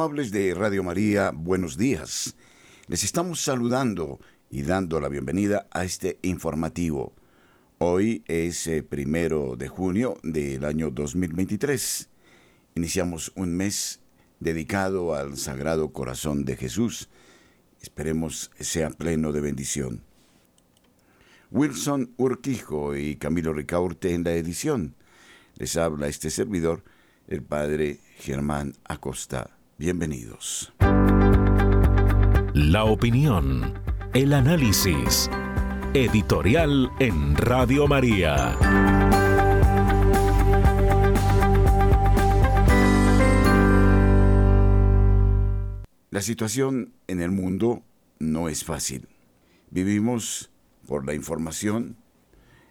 amables de Radio María, buenos días. Les estamos saludando y dando la bienvenida a este informativo. Hoy es eh, primero de junio del año 2023. Iniciamos un mes dedicado al Sagrado Corazón de Jesús. Esperemos sea pleno de bendición. Wilson Urquijo y Camilo Ricaurte en la edición. Les habla este servidor, el padre Germán Acosta. Bienvenidos. La opinión, el análisis, editorial en Radio María. La situación en el mundo no es fácil. Vivimos por la información,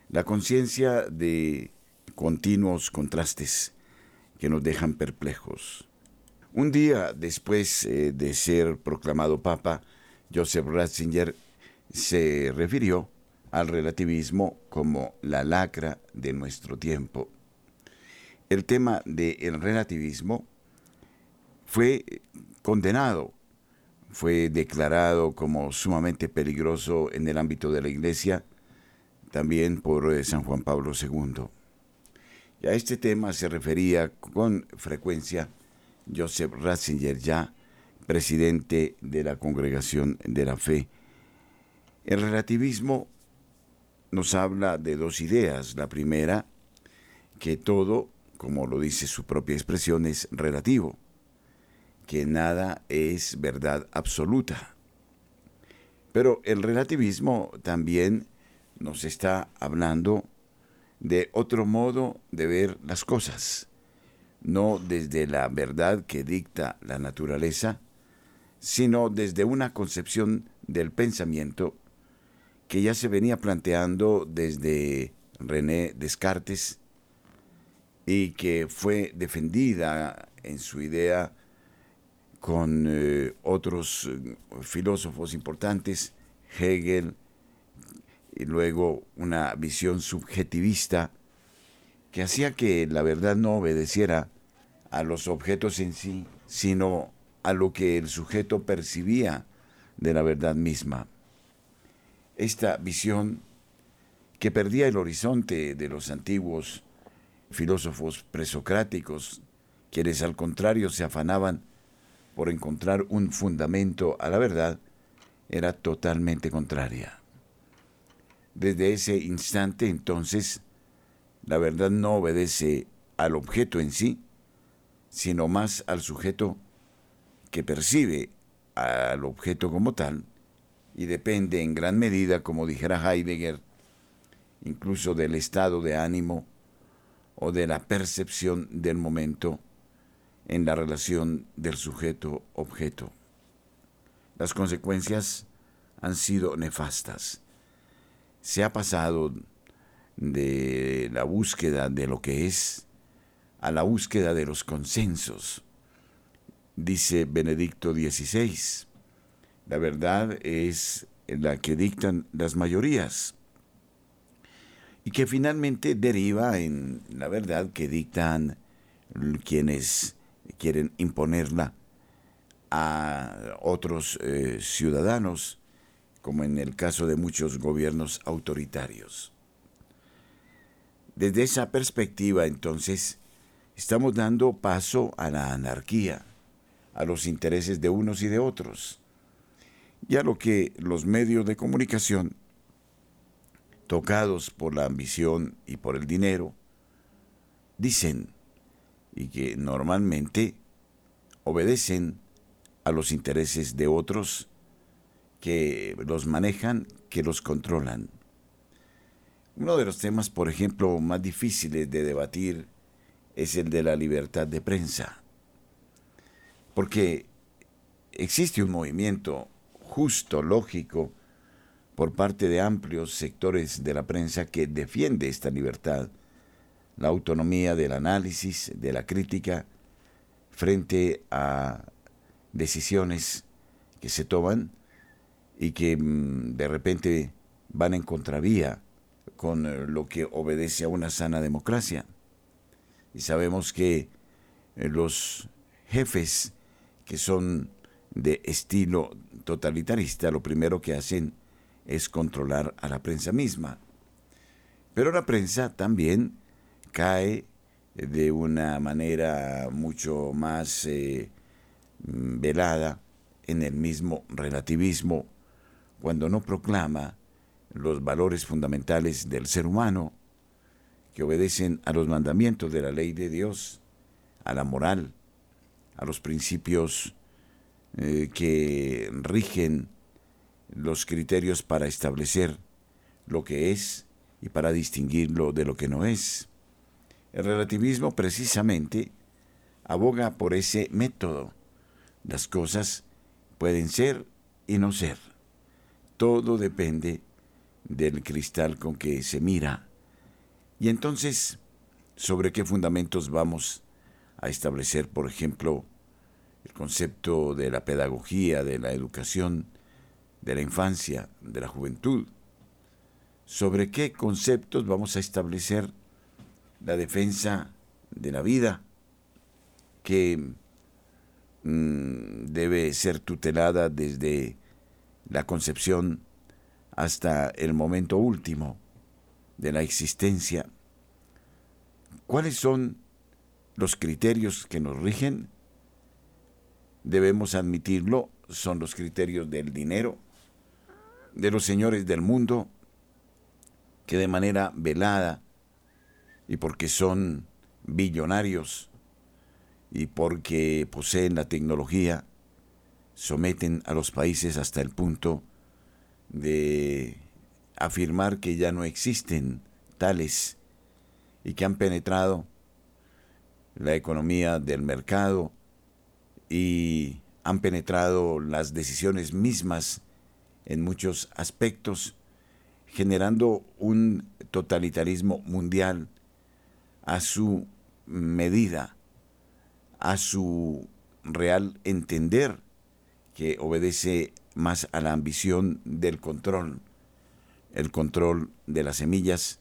la conciencia de continuos contrastes que nos dejan perplejos. Un día después eh, de ser proclamado papa, Joseph Ratzinger se refirió al relativismo como la lacra de nuestro tiempo. El tema del relativismo fue condenado, fue declarado como sumamente peligroso en el ámbito de la Iglesia, también por eh, San Juan Pablo II. Y a este tema se refería con frecuencia Joseph Ratzinger, ya presidente de la Congregación de la Fe. El relativismo nos habla de dos ideas. La primera, que todo, como lo dice su propia expresión, es relativo, que nada es verdad absoluta. Pero el relativismo también nos está hablando de otro modo de ver las cosas, no desde la verdad que dicta la naturaleza, sino desde una concepción del pensamiento que ya se venía planteando desde René Descartes y que fue defendida en su idea con eh, otros eh, filósofos importantes, Hegel, y luego una visión subjetivista que hacía que la verdad no obedeciera a los objetos en sí, sino a lo que el sujeto percibía de la verdad misma. Esta visión que perdía el horizonte de los antiguos filósofos presocráticos, quienes al contrario se afanaban por encontrar un fundamento a la verdad, era totalmente contraria. Desde ese instante entonces, la verdad no obedece al objeto en sí, sino más al sujeto que percibe al objeto como tal y depende en gran medida, como dijera Heidegger, incluso del estado de ánimo o de la percepción del momento en la relación del sujeto-objeto. Las consecuencias han sido nefastas se ha pasado de la búsqueda de lo que es a la búsqueda de los consensos. Dice Benedicto XVI, la verdad es la que dictan las mayorías y que finalmente deriva en la verdad que dictan quienes quieren imponerla a otros eh, ciudadanos como en el caso de muchos gobiernos autoritarios. Desde esa perspectiva, entonces, estamos dando paso a la anarquía, a los intereses de unos y de otros, y a lo que los medios de comunicación, tocados por la ambición y por el dinero, dicen y que normalmente obedecen a los intereses de otros que los manejan, que los controlan. Uno de los temas, por ejemplo, más difíciles de debatir es el de la libertad de prensa, porque existe un movimiento justo, lógico, por parte de amplios sectores de la prensa que defiende esta libertad, la autonomía del análisis, de la crítica, frente a decisiones que se toman y que mm, de repente van en contravía con eh, lo que obedece a una sana democracia. Y sabemos que eh, los jefes que son de estilo totalitarista, lo primero que hacen es controlar a la prensa misma. Pero la prensa también cae de una manera mucho más eh, velada en el mismo relativismo cuando no proclama los valores fundamentales del ser humano que obedecen a los mandamientos de la ley de Dios, a la moral, a los principios eh, que rigen los criterios para establecer lo que es y para distinguirlo de lo que no es. El relativismo precisamente aboga por ese método. Las cosas pueden ser y no ser. Todo depende del cristal con que se mira. Y entonces, ¿sobre qué fundamentos vamos a establecer, por ejemplo, el concepto de la pedagogía, de la educación, de la infancia, de la juventud? ¿Sobre qué conceptos vamos a establecer la defensa de la vida que mm, debe ser tutelada desde la concepción hasta el momento último de la existencia. ¿Cuáles son los criterios que nos rigen? Debemos admitirlo, son los criterios del dinero, de los señores del mundo, que de manera velada y porque son billonarios y porque poseen la tecnología, someten a los países hasta el punto de afirmar que ya no existen tales y que han penetrado la economía del mercado y han penetrado las decisiones mismas en muchos aspectos, generando un totalitarismo mundial a su medida, a su real entender, que obedece más a la ambición del control, el control de las semillas,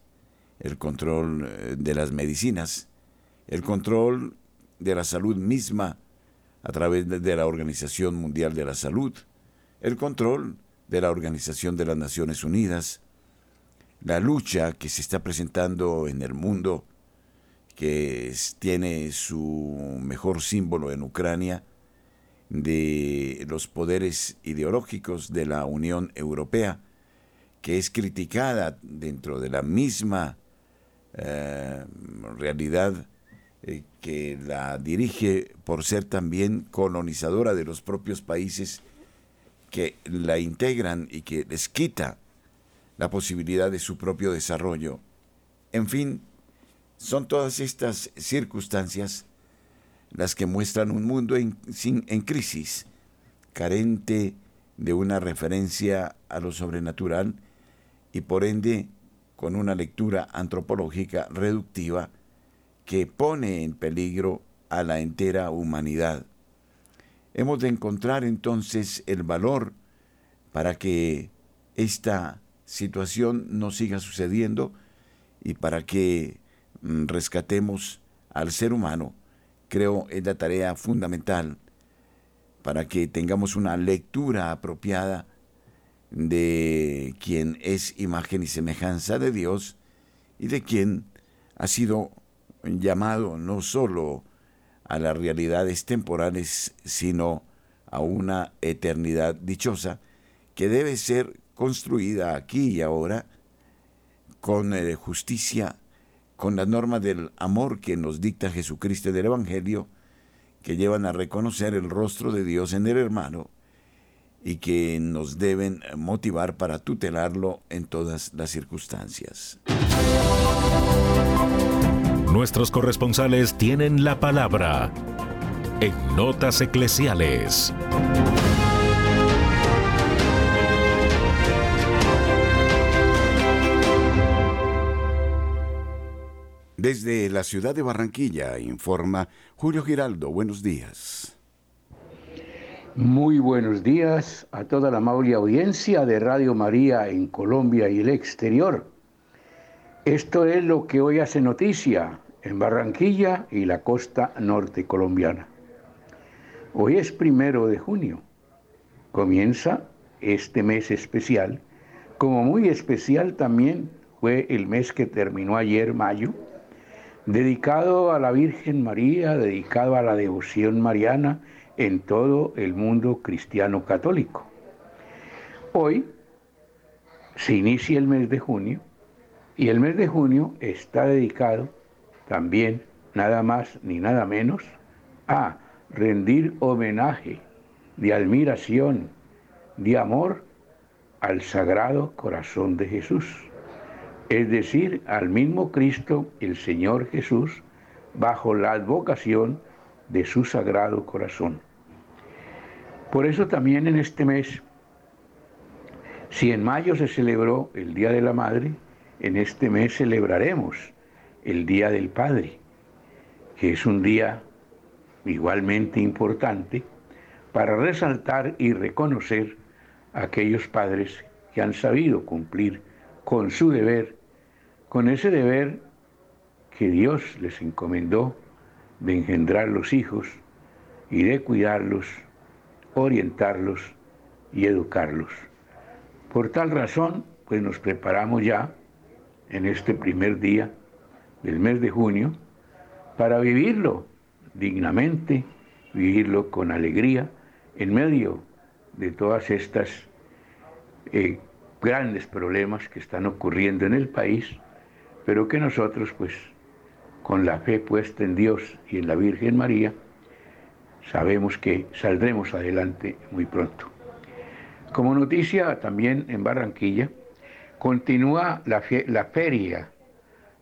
el control eh, de las medicinas, el control de la salud misma a través de la Organización Mundial de la Salud, el control de la Organización de las Naciones Unidas, la lucha que se está presentando en el mundo que tiene su mejor símbolo en Ucrania, de los poderes ideológicos de la Unión Europea, que es criticada dentro de la misma eh, realidad eh, que la dirige por ser también colonizadora de los propios países que la integran y que les quita la posibilidad de su propio desarrollo. En fin, son todas estas circunstancias las que muestran un mundo en, en crisis, carente de una referencia a lo sobrenatural y por ende con una lectura antropológica reductiva que pone en peligro a la entera humanidad. Hemos de encontrar entonces el valor para que esta situación no siga sucediendo y para que Mm, rescatemos al ser humano, creo es la tarea fundamental para que tengamos una lectura apropiada de quien es imagen y semejanza de Dios y de quien ha sido llamado no solo a las realidades temporales, sino a una eternidad dichosa que debe ser construida aquí y ahora con eh, justicia con las normas del amor que nos dicta Jesucristo del Evangelio, que llevan a reconocer el rostro de Dios en el hermano y que nos deben motivar para tutelarlo en todas las circunstancias. Nuestros corresponsales tienen la palabra en Notas Eclesiales. Desde la ciudad de Barranquilla informa Julio Giraldo. Buenos días. Muy buenos días a toda la amable audiencia de Radio María en Colombia y el exterior. Esto es lo que hoy hace noticia en Barranquilla y la costa norte colombiana. Hoy es primero de junio. Comienza este mes especial, como muy especial también fue el mes que terminó ayer, mayo, dedicado a la Virgen María, dedicado a la devoción mariana en todo el mundo cristiano católico. Hoy se inicia el mes de junio y el mes de junio está dedicado también, nada más ni nada menos, a rendir homenaje de admiración, de amor al Sagrado Corazón de Jesús, es decir, al mismo Cristo, el Señor Jesús, bajo la advocación de su Sagrado Corazón. Por eso también en este mes, si en mayo se celebró el Día de la Madre, en este mes celebraremos el Día del Padre, que es un día igualmente importante para resaltar y reconocer a aquellos padres que han sabido cumplir con su deber, con ese deber que Dios les encomendó de engendrar los hijos y de cuidarlos, orientarlos y educarlos. Por tal razón, pues nos preparamos ya en este primer día del mes de junio para vivirlo dignamente, vivirlo con alegría en medio de todas estas eh, grandes problemas que están ocurriendo en el país, pero que nosotros pues con la fe puesta en Dios y en la Virgen María, sabemos que saldremos adelante muy pronto. Como noticia también en Barranquilla, continúa la, la feria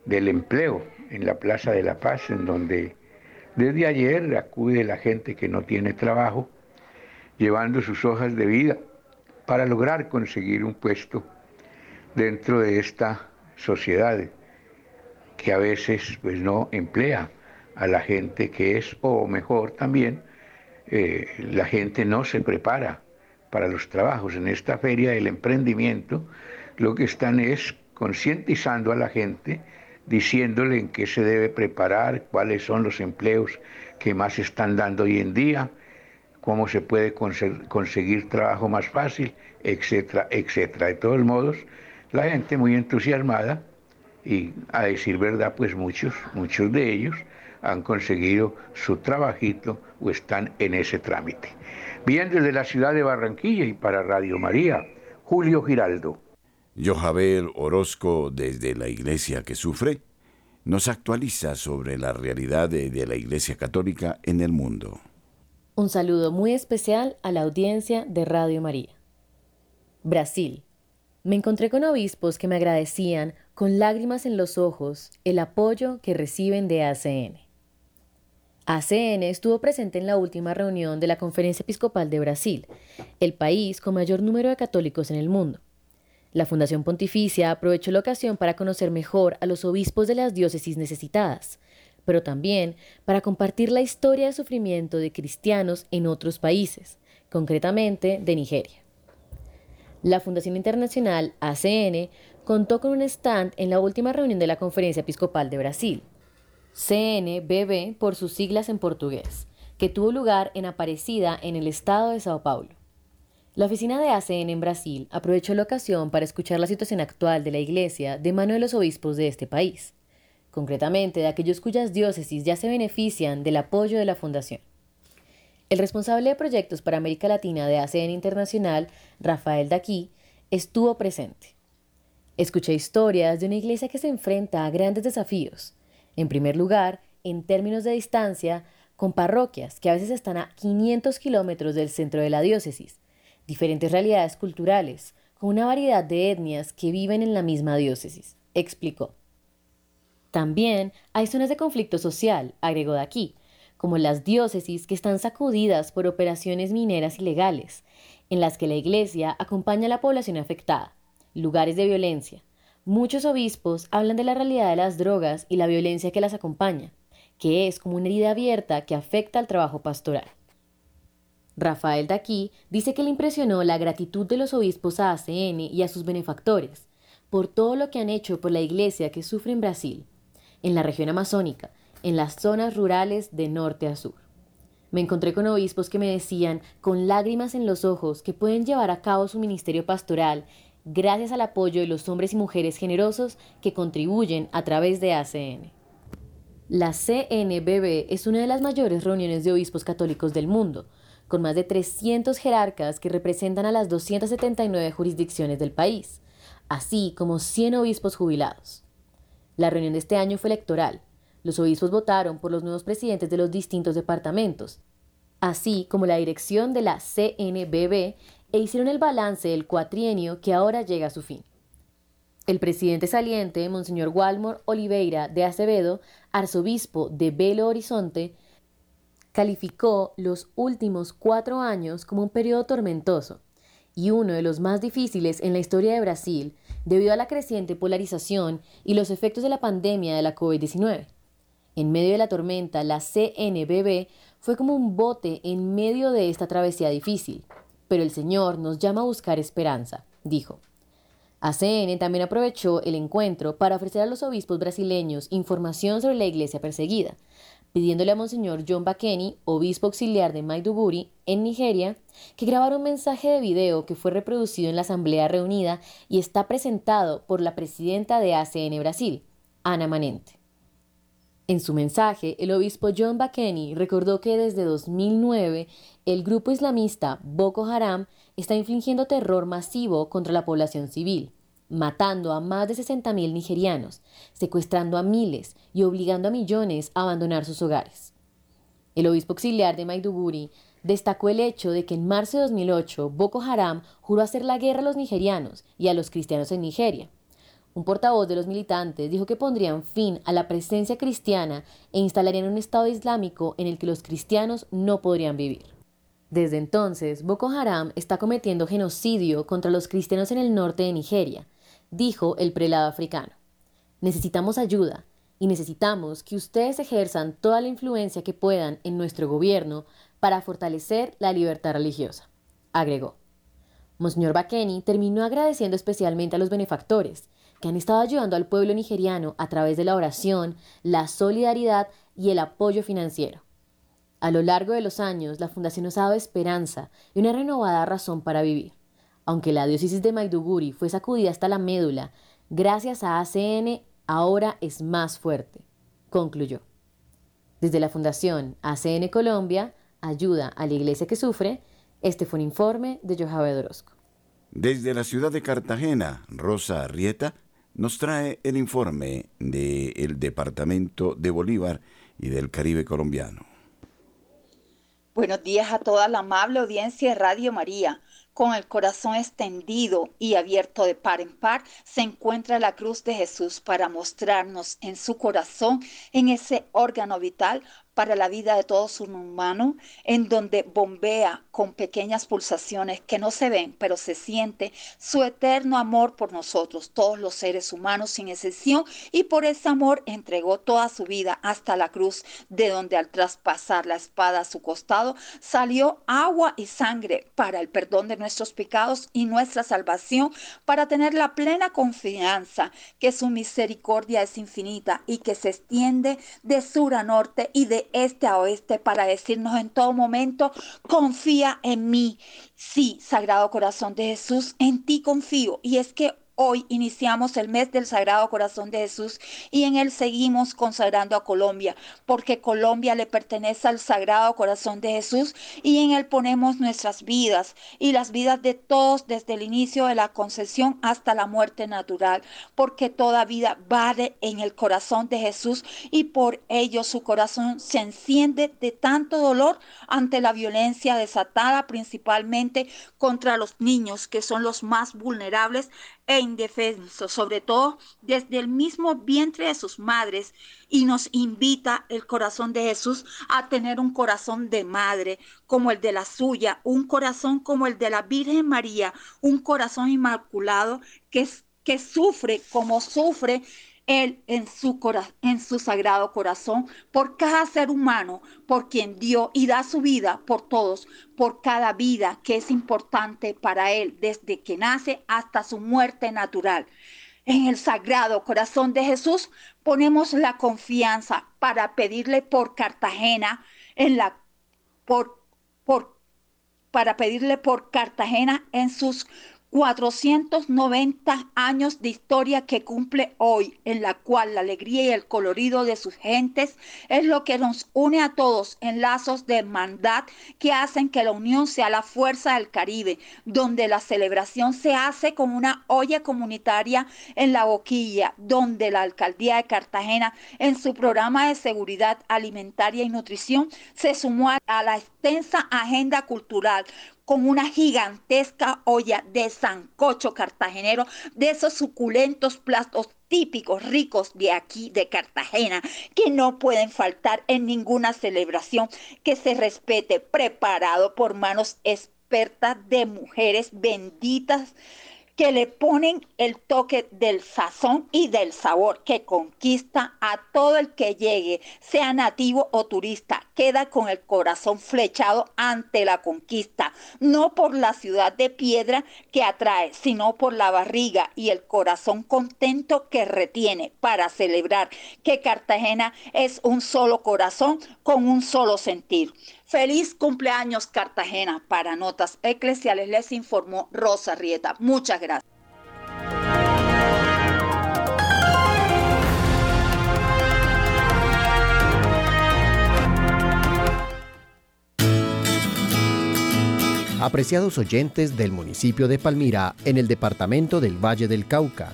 del empleo en la Plaza de la Paz, en donde desde ayer acude la gente que no tiene trabajo, llevando sus hojas de vida para lograr conseguir un puesto dentro de esta sociedad que a veces pues no emplea a la gente que es, o mejor también, eh, la gente no se prepara para los trabajos. En esta feria del emprendimiento lo que están es concientizando a la gente diciéndole en qué se debe preparar, cuáles son los empleos que más están dando hoy en día, cómo se puede conseguir trabajo más fácil, etcétera, etcétera. De todos modos, la gente muy entusiasmada y a decir verdad, pues muchos, muchos de ellos han conseguido su trabajito o están en ese trámite. Bien, desde la ciudad de Barranquilla y para Radio María, Julio Giraldo. Johabel Orozco, desde la Iglesia que sufre, nos actualiza sobre la realidad de, de, la Iglesia Católica en el mundo. Un saludo muy especial a la audiencia de Radio María. Brasil. Me encontré con obispos que me agradecían con lágrimas en los ojos el apoyo que reciben de ACN. ACN estuvo presente en la última reunión de la Conferencia Episcopal de Brasil, el país con mayor número de católicos en el mundo la Fundación Pontificia aprovechó la ocasión para conocer mejor a los obispos de las diócesis necesitadas, pero también para compartir la historia de sufrimiento de cristianos en otros países, concretamente de Nigeria. La Fundación Internacional ACN contó con un stand en la última reunión de la Conferencia Episcopal de Brasil, CNBB por sus siglas en portugués, que tuvo lugar en Aparecida en el estado de Sao Paulo. La oficina de ACN en Brasil aprovechó la ocasión para escuchar la situación actual de la Iglesia de mano de los obispos de este país, concretamente de aquellos cuyas diócesis ya se benefician del apoyo de la Fundación. El responsable de proyectos para América Latina de ACN Internacional, Rafael Daquí, estuvo presente. Escuché historias de una iglesia que se enfrenta a grandes desafíos. En primer lugar, en términos de distancia, con parroquias que a veces están a 500 kilómetros del centro de la diócesis, diferentes realidades culturales, con una variedad de etnias que viven en la misma diócesis, explicó. También hay zonas de conflicto social, agregó de aquí, como las diócesis que están sacudidas por operaciones mineras ilegales, en las que la Iglesia acompaña a la población afectada, lugares de violencia. Muchos obispos hablan de la realidad de las drogas y la violencia que las acompaña, que es como una herida abierta que afecta al trabajo pastoral. Rafael Daquí dice que le impresionó la gratitud de los obispos a ACN y a sus benefactores por todo lo que han hecho por la iglesia que sufre en Brasil, en la región amazónica, en las zonas rurales de norte a sur. Me encontré con obispos que me decían, con lágrimas en los ojos, que pueden llevar a cabo su ministerio pastoral gracias al apoyo de los hombres y mujeres generosos que contribuyen a través de ACN. La CNBB es una de las mayores reuniones de obispos católicos del mundo, con más de 300 jerarcas que representan a las 279 jurisdicciones del país, así como 100 obispos jubilados. La reunión de este año fue electoral. Los obispos votaron por los nuevos presidentes de los distintos departamentos, así como la dirección de la CNBB, e hicieron el balance del cuatrienio que ahora llega a su fin. El presidente saliente, Monseñor Walmor Oliveira de Acevedo, arzobispo de Belo Horizonte, calificó los últimos cuatro años como un periodo tormentoso y uno de los más difíciles en la historia de Brasil debido a la creciente polarización y los efectos de la pandemia de la COVID-19. En medio de la tormenta, la CNBB fue como un bote en medio de esta travesía difícil, pero el Señor nos llama a buscar esperanza, dijo. ACN también aprovechó el encuentro para ofrecer a los obispos brasileños información sobre la iglesia perseguida, pidiéndole a Monseñor John Bakeni, obispo auxiliar de Maiduguri, en Nigeria, que grabara un mensaje de video que fue reproducido en la asamblea reunida y está presentado por la presidenta de ACN Brasil, Ana Manente. En su mensaje, el obispo John Bakeni recordó que desde 2009 el grupo islamista Boko Haram está infligiendo terror masivo contra la población civil, matando a más de 60.000 nigerianos, secuestrando a miles y obligando a millones a abandonar sus hogares. El obispo auxiliar de Maiduguri destacó el hecho de que en marzo de 2008 Boko Haram juró hacer la guerra a los nigerianos y a los cristianos en Nigeria. Un portavoz de los militantes dijo que pondrían fin a la presencia cristiana e instalarían un Estado islámico en el que los cristianos no podrían vivir. Desde entonces, Boko Haram está cometiendo genocidio contra los cristianos en el norte de Nigeria, dijo el prelado africano. Necesitamos ayuda y necesitamos que ustedes ejerzan toda la influencia que puedan en nuestro gobierno para fortalecer la libertad religiosa, agregó. Monseñor Bakeni terminó agradeciendo especialmente a los benefactores que han estado ayudando al pueblo nigeriano a través de la oración, la solidaridad y el apoyo financiero. A lo largo de los años, la Fundación nos ha dado esperanza y una renovada razón para vivir. Aunque la diócesis de Maiduguri fue sacudida hasta la médula, gracias a ACN ahora es más fuerte, concluyó. Desde la Fundación ACN Colombia, Ayuda a la Iglesia que Sufre, este fue un informe de Johabe Orozco. Desde la ciudad de Cartagena, Rosa Arrieta nos trae el informe del Departamento de Bolívar y del Caribe colombiano. Buenos días a toda la amable audiencia de Radio María con el corazón extendido y abierto de par en par, se encuentra la cruz de Jesús para mostrarnos en su corazón, en ese órgano vital, para la vida de todo su humano, en donde bombea con pequeñas pulsaciones que no se ven, pero se siente su eterno amor por nosotros, todos los seres humanos sin excepción, y por ese amor entregó toda su vida hasta la cruz, de donde al traspasar la espada a su costado salió agua y sangre para el perdón de nuestros pecados y nuestra salvación, para tener la plena confianza que su misericordia es infinita y que se extiende de sur a norte y de este a oeste para decirnos en todo momento, confía en mí. Sí, Sagrado Corazón de Jesús, en ti confío. Y es que Hoy iniciamos el mes del Sagrado Corazón de Jesús y en él seguimos consagrando a Colombia, porque Colombia le pertenece al Sagrado Corazón de Jesús y en él ponemos nuestras vidas y las vidas de todos desde el inicio de la concesión hasta la muerte natural, porque toda vida vale en el corazón de Jesús y por ello su corazón se enciende de tanto dolor ante la violencia desatada principalmente contra los niños, que son los más vulnerables e indefensos, sobre todo desde el mismo vientre de sus madres, y nos invita el corazón de Jesús a tener un corazón de madre como el de la suya, un corazón como el de la Virgen María, un corazón inmaculado que, que sufre como sufre él en su, en su sagrado corazón por cada ser humano, por quien dio y da su vida por todos, por cada vida que es importante para Él desde que nace hasta su muerte natural. En el sagrado corazón de Jesús ponemos la confianza para pedirle por Cartagena, en la por, para pedirle por Cartagena en sus 490 años de historia que cumple hoy, en la cual la alegría y el colorido de sus gentes es lo que nos une a todos en lazos de hermandad que hacen que la unión sea la fuerza del Caribe, donde la celebración se hace con una olla comunitaria en la boquilla, donde la alcaldía de Cartagena en su programa de seguridad alimentaria y nutrición se sumó a la extensa agenda cultural con una gigantesca olla de sancocho cartagenero, de esos suculentos platos típicos ricos de aquí de Cartagena que no pueden faltar en ninguna celebración que se respete, preparado por manos expertas de mujeres benditas que le ponen el toque del sazón y del sabor que conquista a todo el que llegue, sea nativo o turista, queda con el corazón flechado ante la conquista, no por la ciudad de piedra que atrae, sino por la barriga y el corazón contento que retiene para celebrar que Cartagena es un solo corazón con un solo sentir. Feliz cumpleaños Cartagena. Para Notas Eclesiales les informó Rosa Rieta. Muchas gracias. Apreciados oyentes del municipio de Palmira en el departamento del Valle del Cauca,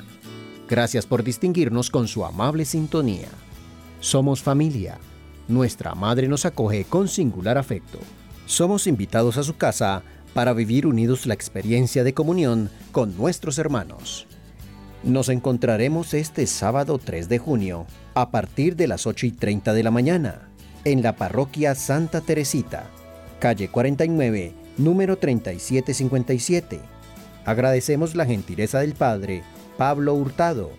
gracias por distinguirnos con su amable sintonía. Somos familia nuestra madre nos acoge con singular afecto. Somos invitados a su casa para vivir unidos la experiencia de comunión con nuestros hermanos. Nos encontraremos este sábado 3 de junio a partir de las 8 y 30 de la mañana en la parroquia Santa Teresita, calle 49, número 3757. Agradecemos la gentileza del Padre Pablo Hurtado,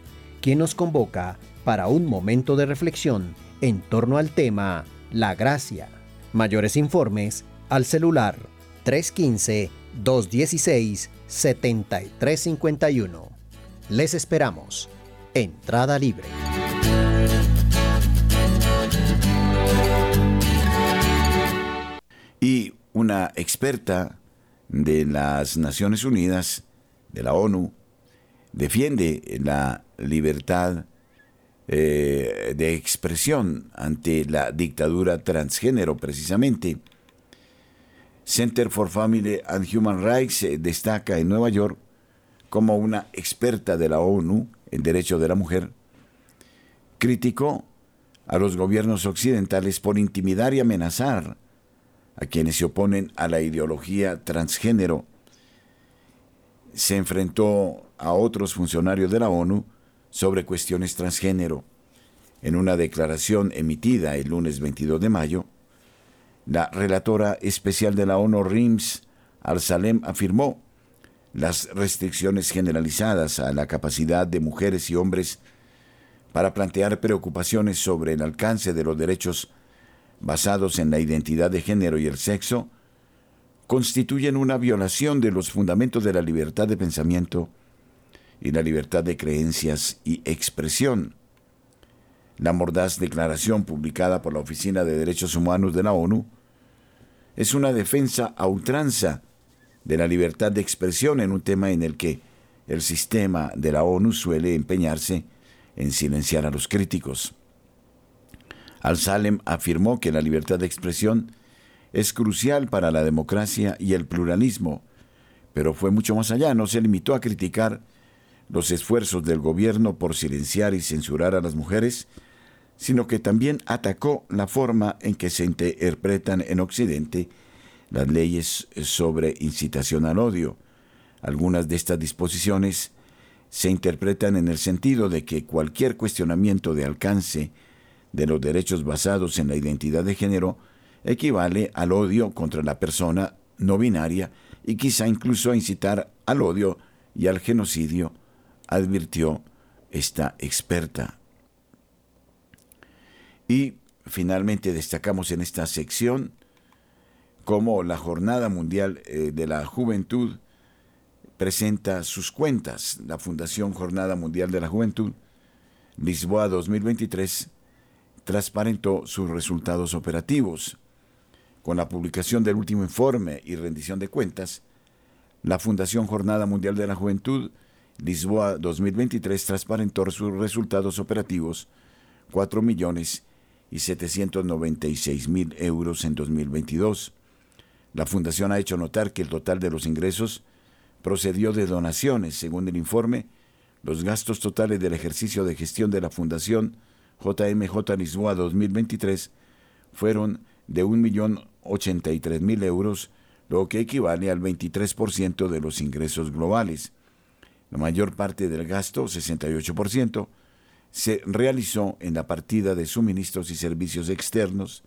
quien nos convoca para un momento de reflexión en torno al tema La Gracia. Mayores informes al celular 315-216-7351. Les esperamos. Entrada libre. Una experta de las Naciones Unidas, de la ONU, defiende la libertad eh, de expresión ante la dictadura transgénero, precisamente. Center for Family and Human Rights eh, destaca en Nueva York como una experta de la ONU en derechos de la mujer, criticó a los gobiernos occidentales por intimidar y amenazar a quienes se oponen a la ideología transgénero. Se enfrentó a otros funcionarios de la ONU sobre cuestiones transgénero. En una declaración emitida el lunes 22 de mayo, la relatora especial de la ONU, Rims Al-Salem, afirmó las restricciones generalizadas a la capacidad de mujeres y hombres para plantear preocupaciones sobre el alcance de los derechos basados en la identidad de género y el sexo constituyen una violación de los fundamentos de la libertad de pensamiento y la libertad de creencias y expresión. La mordaz declaración publicada por la Oficina de Derechos Humanos de la ONU es una defensa a ultranza de la libertad de expresión en un tema en el que el sistema de la ONU suele empeñarse en silenciar a los críticos. Al-Salem afirmó que la libertad de expresión es crucial para la democracia y el pluralismo, pero fue mucho más allá, no se limitó a criticar los esfuerzos del gobierno por silenciar y censurar a las mujeres, sino que también atacó la forma en que se interpretan en Occidente las leyes sobre incitación al odio. Algunas de estas disposiciones se interpretan en el sentido de que cualquier cuestionamiento de alcance de los derechos basados en la identidad de género equivale al odio contra la persona no binaria y quizá incluso a incitar al odio y al genocidio advirtió esta experta. Y finalmente destacamos en esta sección cómo la Jornada Mundial eh, de la Juventud presenta sus cuentas. La Fundación Jornada Mundial de la Juventud, Lisboa 2023, transparentó sus resultados operativos. Con la publicación del último informe y rendición de cuentas, la Fundación Jornada Mundial de la Juventud Lisboa 2023 transparentó sus resultados operativos 4 millones y 796 mil euros en 2022. La Fundación ha hecho notar que el total de los ingresos procedió de donaciones. Según el informe, los gastos totales del ejercicio de gestión de la Fundación JMJ Lisboa 2023 fueron de 1.083.000 euros, lo que equivale al 23% de los ingresos globales. La mayor parte del gasto, 68%, se realizó en la partida de suministros y servicios externos.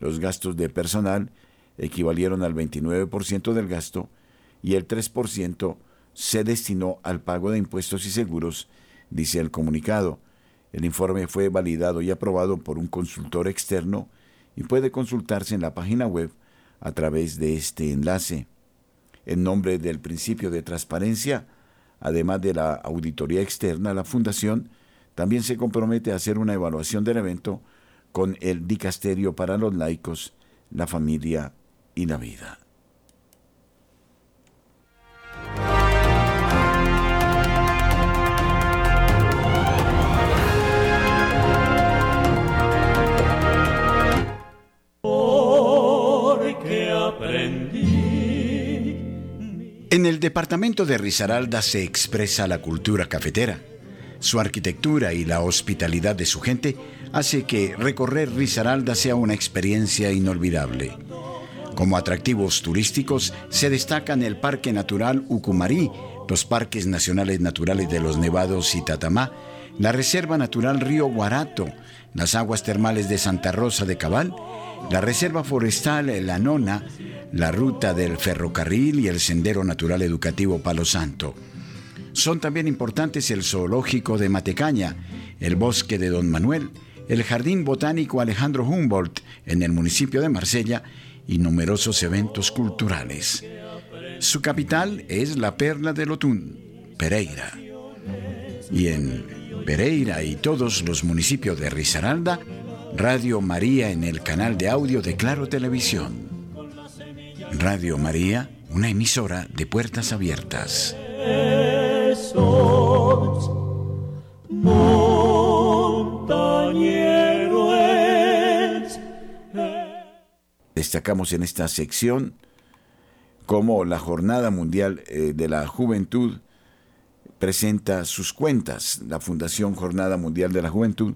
Los gastos de personal equivalieron al 29% del gasto y el 3% se destinó al pago de impuestos y seguros, dice el comunicado. El informe fue validado y aprobado por un consultor externo y puede consultarse en la página web a través de este enlace. En nombre del principio de transparencia, Además de la auditoría externa, la Fundación también se compromete a hacer una evaluación del evento con el Dicasterio para los laicos, la familia y la vida. En el departamento de Risaralda se expresa la cultura cafetera. Su arquitectura y la hospitalidad de su gente hace que recorrer Risaralda sea una experiencia inolvidable. Como atractivos turísticos se destacan el Parque Natural Ucumarí, los Parques Nacionales Naturales de los Nevados y Tatamá, la Reserva Natural Río Guarato, las aguas termales de Santa Rosa de Cabal, la Reserva Forestal La Nona, la ruta del ferrocarril y el sendero natural educativo Palo Santo. Son también importantes el zoológico de Matecaña, el bosque de Don Manuel, el jardín botánico Alejandro Humboldt en el municipio de Marsella y numerosos eventos culturales. Su capital es la perla del Otún, Pereira. Y en Pereira y todos los municipios de Risaralda, Radio María en el canal de audio de Claro Televisión. Radio María, una emisora de puertas abiertas. Destacamos en esta sección cómo la Jornada Mundial eh, de la Juventud presenta sus cuentas. La Fundación Jornada Mundial de la Juventud,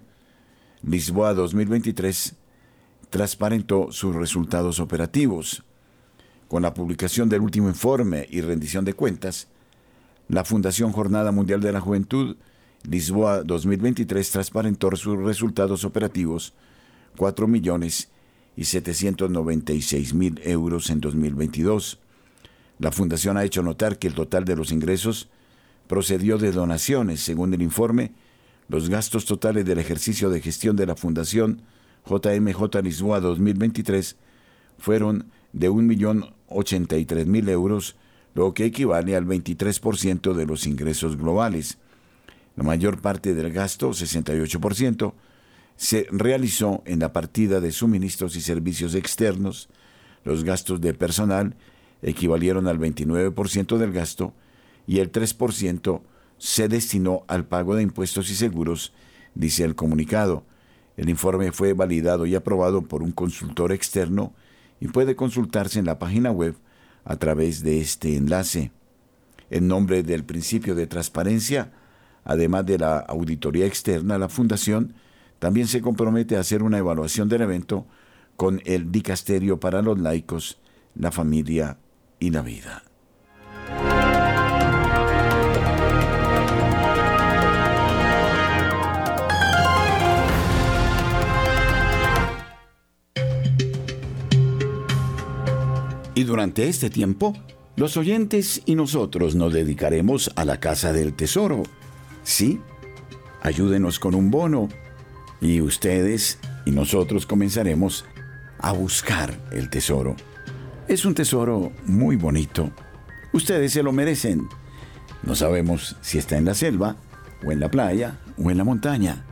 Lisboa 2023, transparentó sus resultados operativos. Con la publicación del último informe y rendición de cuentas, la Fundación Jornada Mundial de la Juventud, Lisboa 2023, transparentó sus resultados operativos, 4 millones y 796 mil euros en 2022. La Fundación ha hecho notar que el total de los ingresos procedió de donaciones. Según el informe, los gastos totales del ejercicio de gestión de la Fundación JMJ Lisboa 2023 fueron de 1.083.000 euros, lo que equivale al 23% de los ingresos globales. La mayor parte del gasto, 68%, se realizó en la partida de suministros y servicios externos. Los gastos de personal equivalieron al 29% del gasto y el 3% se destinó al pago de impuestos y seguros, dice el comunicado. El informe fue validado y aprobado por un consultor externo y puede consultarse en la página web a través de este enlace. En nombre del principio de transparencia, además de la auditoría externa, la Fundación también se compromete a hacer una evaluación del evento con el Dicasterio para los laicos, la familia y la vida. Y durante este tiempo, los oyentes y nosotros nos dedicaremos a la Casa del Tesoro. Sí, ayúdenos con un bono y ustedes y nosotros comenzaremos a buscar el tesoro. Es un tesoro muy bonito. Ustedes se lo merecen. No sabemos si está en la selva, o en la playa, o en la montaña.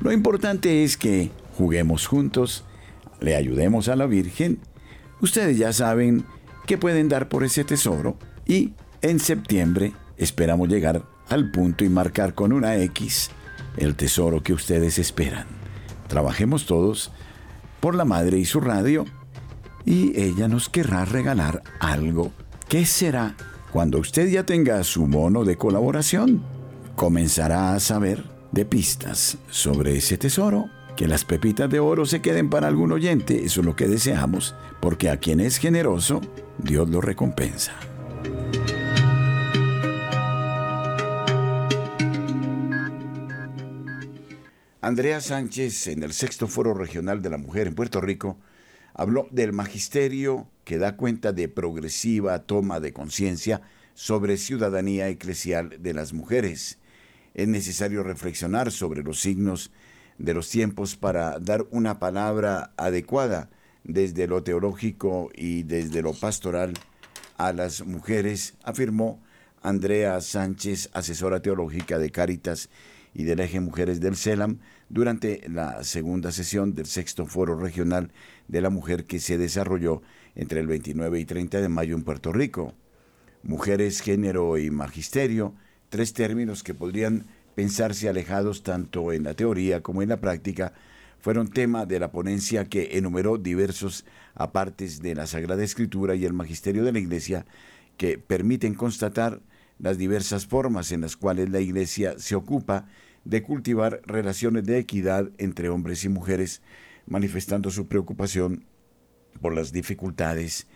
Lo importante es que juguemos juntos, le ayudemos a la Virgen Ustedes ya saben que pueden dar por ese tesoro y en septiembre esperamos llegar al punto y marcar con una X el tesoro que ustedes esperan. Trabajemos todos por la madre y su radio y ella nos querrá regalar algo. ¿Qué será? Cuando usted ya tenga su mono de colaboración, comenzará a saber de pistas sobre ese tesoro. Que las pepitas de oro se queden para algún oyente, eso es lo que deseamos, porque a quien es generoso, Dios lo recompensa. Andrea Sánchez, en el sexto foro regional de la mujer en Puerto Rico, habló del magisterio que da cuenta de progresiva toma de conciencia sobre ciudadanía eclesial de las mujeres. Es necesario reflexionar sobre los signos de los tiempos para dar una palabra adecuada desde lo teológico y desde lo pastoral a las mujeres, afirmó Andrea Sánchez, asesora teológica de Cáritas y del Eje Mujeres del CELAM durante la segunda sesión del sexto foro regional de la mujer que se desarrolló entre el 29 y 30 de mayo en Puerto Rico. Mujeres, género y magisterio, tres términos que podrían pensarse alejados tanto en la teoría como en la práctica, fueron tema de la ponencia que enumeró diversos apartes de la Sagrada Escritura y el magisterio de la Iglesia que permiten constatar las diversas formas en las cuales la Iglesia se ocupa de cultivar relaciones de equidad entre hombres y mujeres, manifestando su preocupación por las dificultades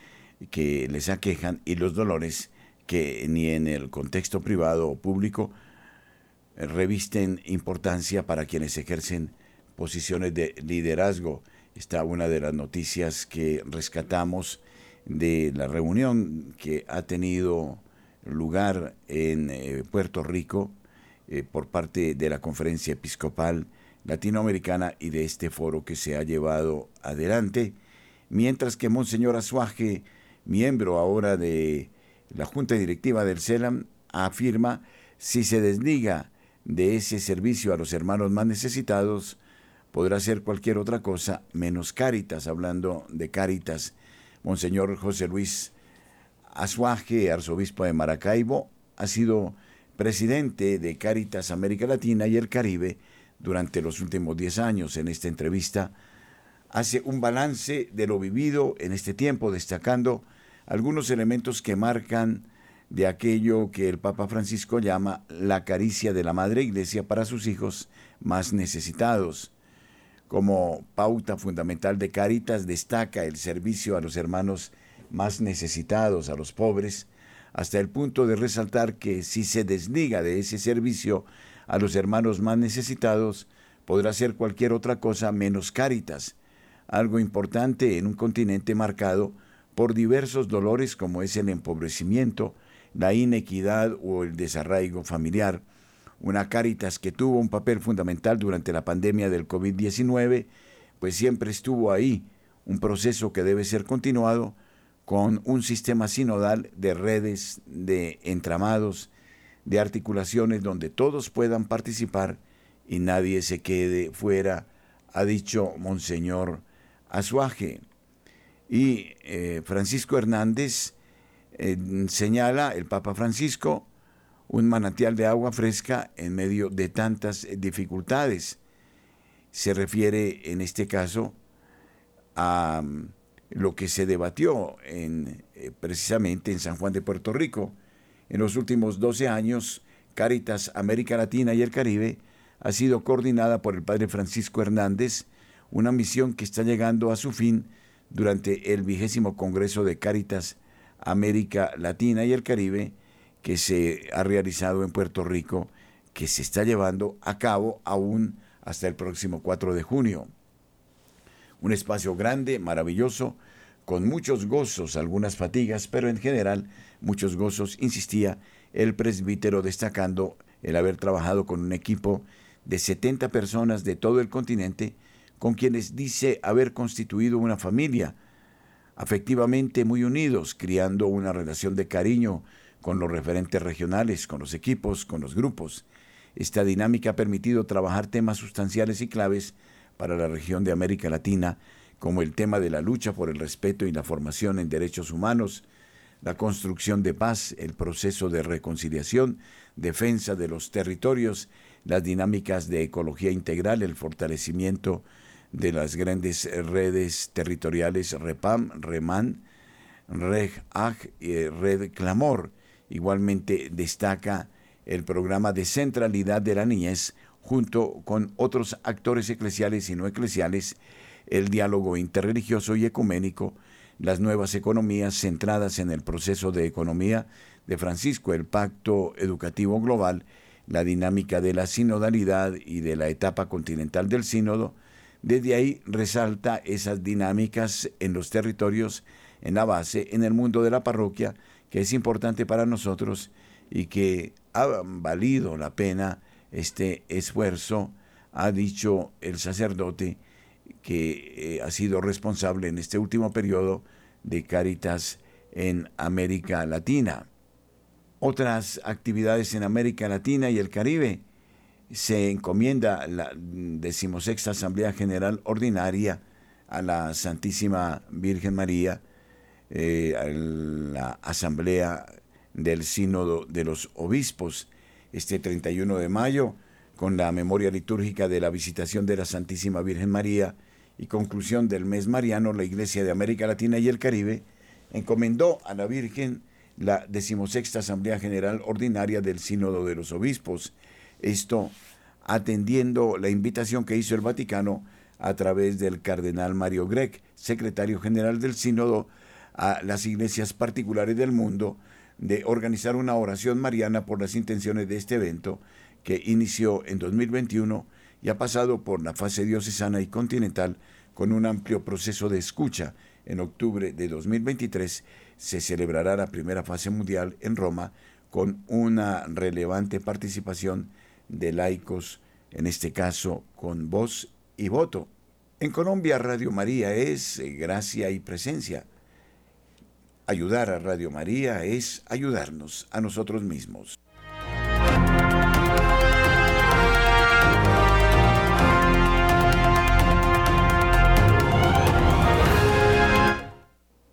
que les aquejan y los dolores que ni en el contexto privado o público revisten importancia para quienes ejercen posiciones de liderazgo. Está una de las noticias que rescatamos de la reunión que ha tenido lugar en eh, Puerto Rico eh, por parte de la Conferencia Episcopal Latinoamericana y de este foro que se ha llevado adelante, mientras que Monseñor Azuaje, miembro ahora de la Junta Directiva del CELAM, afirma si se desliga de ese servicio a los hermanos más necesitados, podrá ser cualquier otra cosa menos Cáritas, hablando de Cáritas. Monseñor José Luis Azuaje, arzobispo de Maracaibo, ha sido presidente de Caritas América Latina y el Caribe durante los últimos 10 años. En esta entrevista hace un balance de lo vivido en este tiempo, destacando algunos elementos que marcan de aquello que el Papa Francisco llama la caricia de la Madre Iglesia para sus hijos más necesitados. Como pauta fundamental de Caritas destaca el servicio a los hermanos más necesitados, a los pobres, hasta el punto de resaltar que si se desliga de ese servicio a los hermanos más necesitados, podrá ser cualquier otra cosa menos cáritas, algo importante en un continente marcado por diversos dolores como es el empobrecimiento, la inequidad o el desarraigo familiar. Una Cáritas que tuvo un papel fundamental durante la pandemia del COVID-19, pues siempre estuvo ahí, un proceso que debe ser continuado con un sistema sinodal de redes, de entramados, de articulaciones donde todos puedan participar y nadie se quede fuera, ha dicho Monseñor Azuaje. Y eh, Francisco Hernández señala, el Papa Francisco, un manantial de agua fresca en medio de tantas dificultades. Se refiere en este caso a lo que se debatió en, eh, precisamente en San Juan de Puerto Rico. En los últimos 12 años, Caritas América Latina y el Caribe ha sido coordinada por el padre Francisco Hernández, una misión que está llegando a su fin durante el vigésimo Congreso de Caritas América Latina y el Caribe que se ha realizado en Puerto Rico, que se está llevando a cabo aún hasta el próximo 4 de junio. Un espacio grande, maravilloso, con muchos gozos, algunas fatigas, pero en general muchos gozos, insistía el presbítero destacando el haber trabajado con un equipo de 70 personas de todo el continente, con quienes dice haber constituido una familia, afectivamente muy unidos, criando una relación de cariño con los referentes regionales, con los equipos, con los grupos. Esta dinámica ha permitido trabajar temas sustanciales y claves para la región de América Latina como el tema de la lucha por el respeto y la formación en derechos humanos, la construcción de paz, el proceso de reconciliación, defensa de los territorios, las dinámicas de ecología integral, el fortalecimiento de las grandes redes territoriales REPAM, REMAN, REG-AG y Red Clamor. Igualmente destaca el programa de centralidad de la niñez junto con otros actores eclesiales y no eclesiales, el diálogo interreligioso y ecuménico, las nuevas economías centradas en el proceso de economía de Francisco, el Pacto Educativo Global, la dinámica de la sinodalidad y de la etapa continental del sínodo, desde ahí resalta esas dinámicas en los territorios, en la base, en el mundo de la parroquia, que es importante para nosotros y que ha valido la pena este esfuerzo, ha dicho el sacerdote, que eh, ha sido responsable en este último periodo de Cáritas en América Latina. Otras actividades en América Latina y el Caribe se encomienda la decimosexta Asamblea General Ordinaria a la Santísima Virgen María, eh, a la Asamblea del Sínodo de los Obispos, este 31 de mayo, con la memoria litúrgica de la visitación de la Santísima Virgen María y conclusión del mes mariano, la Iglesia de América Latina y el Caribe encomendó a la Virgen la decimosexta Asamblea General Ordinaria del Sínodo de los Obispos. Esto atendiendo la invitación que hizo el Vaticano a través del cardenal Mario Grec, secretario general del Sínodo, a las iglesias particulares del mundo de organizar una oración mariana por las intenciones de este evento que inició en 2021 y ha pasado por la fase diocesana y continental con un amplio proceso de escucha. En octubre de 2023 se celebrará la primera fase mundial en Roma con una relevante participación de laicos, en este caso con voz y voto. En Colombia Radio María es eh, gracia y presencia. Ayudar a Radio María es ayudarnos a nosotros mismos.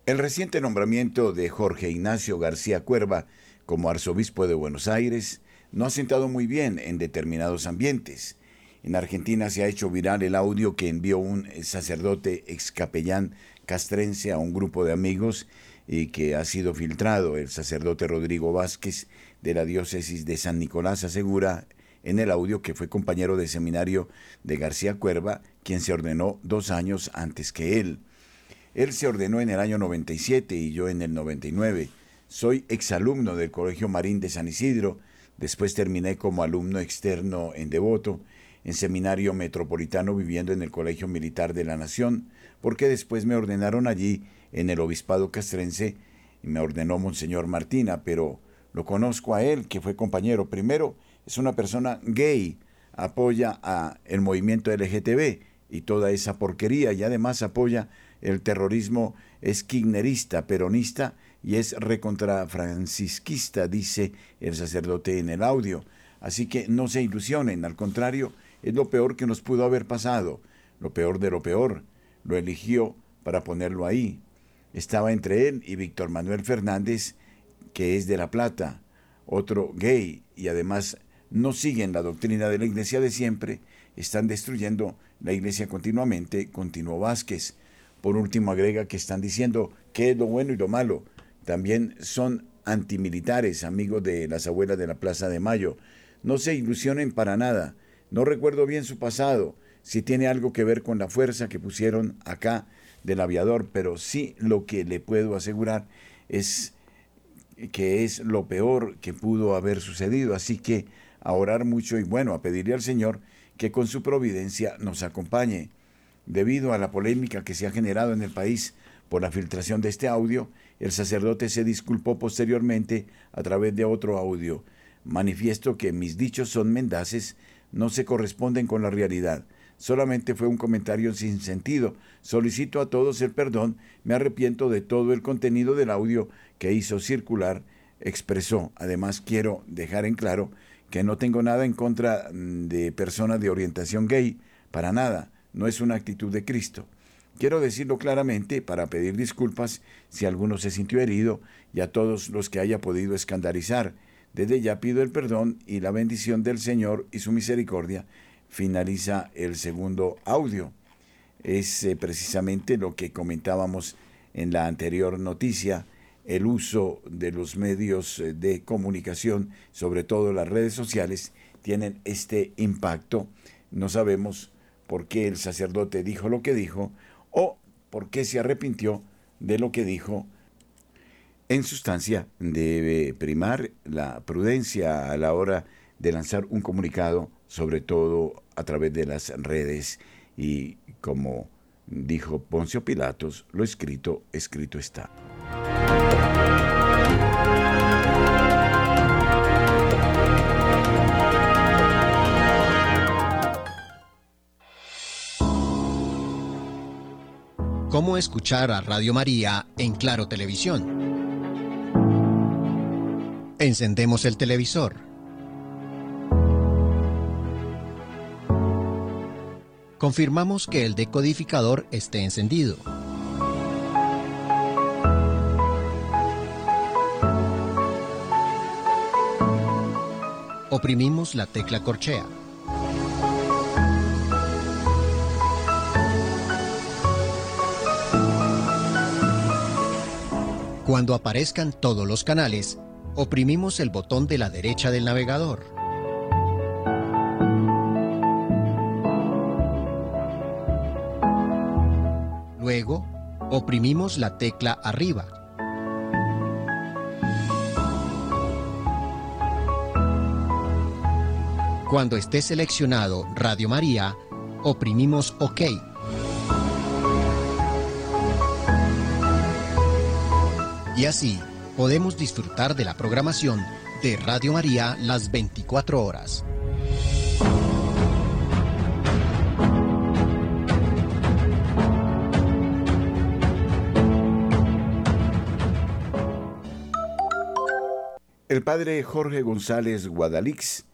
El reciente nombramiento de Jorge Ignacio García Cuerva como arzobispo de Buenos Aires no ha sentado muy bien en determinados ambientes. En Argentina se ha hecho viral el audio que envió un sacerdote ex capellán castrense a un grupo de amigos y que ha sido filtrado. El sacerdote Rodrigo Vázquez de la diócesis de San Nicolás asegura en el audio que fue compañero de seminario de García Cuerva, quien se ordenó dos años antes que él. Él se ordenó en el año 97 y yo en el 99. Soy exalumno del Colegio Marín de San Isidro. Después terminé como alumno externo en Devoto, en seminario metropolitano viviendo en el Colegio Militar de la Nación, porque después me ordenaron allí en el Obispado Castrense y me ordenó Monseñor Martina, pero lo conozco a él, que fue compañero. Primero, es una persona gay, apoya a el movimiento LGTB y toda esa porquería y además apoya el terrorismo es kirchnerista, peronista y es recontrafrancisquista, dice el sacerdote en el audio. Así que no se ilusionen, al contrario, es lo peor que nos pudo haber pasado, lo peor de lo peor. Lo eligió para ponerlo ahí. Estaba entre él y Víctor Manuel Fernández, que es de La Plata, otro gay, y además no siguen la doctrina de la iglesia de siempre, están destruyendo la iglesia continuamente, continuó Vázquez. Por último, agrega que están diciendo qué es lo bueno y lo malo. También son antimilitares, amigos de las abuelas de la Plaza de Mayo. No se ilusionen para nada. No recuerdo bien su pasado, si tiene algo que ver con la fuerza que pusieron acá del aviador, pero sí lo que le puedo asegurar es que es lo peor que pudo haber sucedido. Así que a orar mucho y bueno, a pedirle al Señor que con su providencia nos acompañe. Debido a la polémica que se ha generado en el país por la filtración de este audio, el sacerdote se disculpó posteriormente a través de otro audio. Manifiesto que mis dichos son mendaces, no se corresponden con la realidad. Solamente fue un comentario sin sentido. Solicito a todos el perdón, me arrepiento de todo el contenido del audio que hizo circular, expresó. Además quiero dejar en claro que no tengo nada en contra mm, de personas de orientación gay, para nada no es una actitud de Cristo. Quiero decirlo claramente para pedir disculpas si alguno se sintió herido y a todos los que haya podido escandalizar. Desde ya pido el perdón y la bendición del Señor y su misericordia. Finaliza el segundo audio. Es eh, precisamente lo que comentábamos en la anterior noticia, el uso de los medios eh, de comunicación, sobre todo las redes sociales, tienen este impacto. No sabemos por qué el sacerdote dijo lo que dijo o por qué se arrepintió de lo que dijo. En sustancia, debe primar la prudencia a la hora de lanzar un comunicado, sobre todo a través de las redes y como dijo Poncio Pilatos, lo escrito, escrito está. ¿Cómo escuchar a Radio María en Claro Televisión? Encendemos el televisor. Confirmamos que el decodificador esté encendido. Oprimimos la tecla corchea. Cuando aparezcan todos los canales, oprimimos el botón de la derecha del navegador. Luego, oprimimos la tecla arriba. Cuando esté seleccionado Radio María, oprimimos OK. Y así podemos disfrutar de la programación de Radio María las 24 horas. El padre Jorge González Guadalix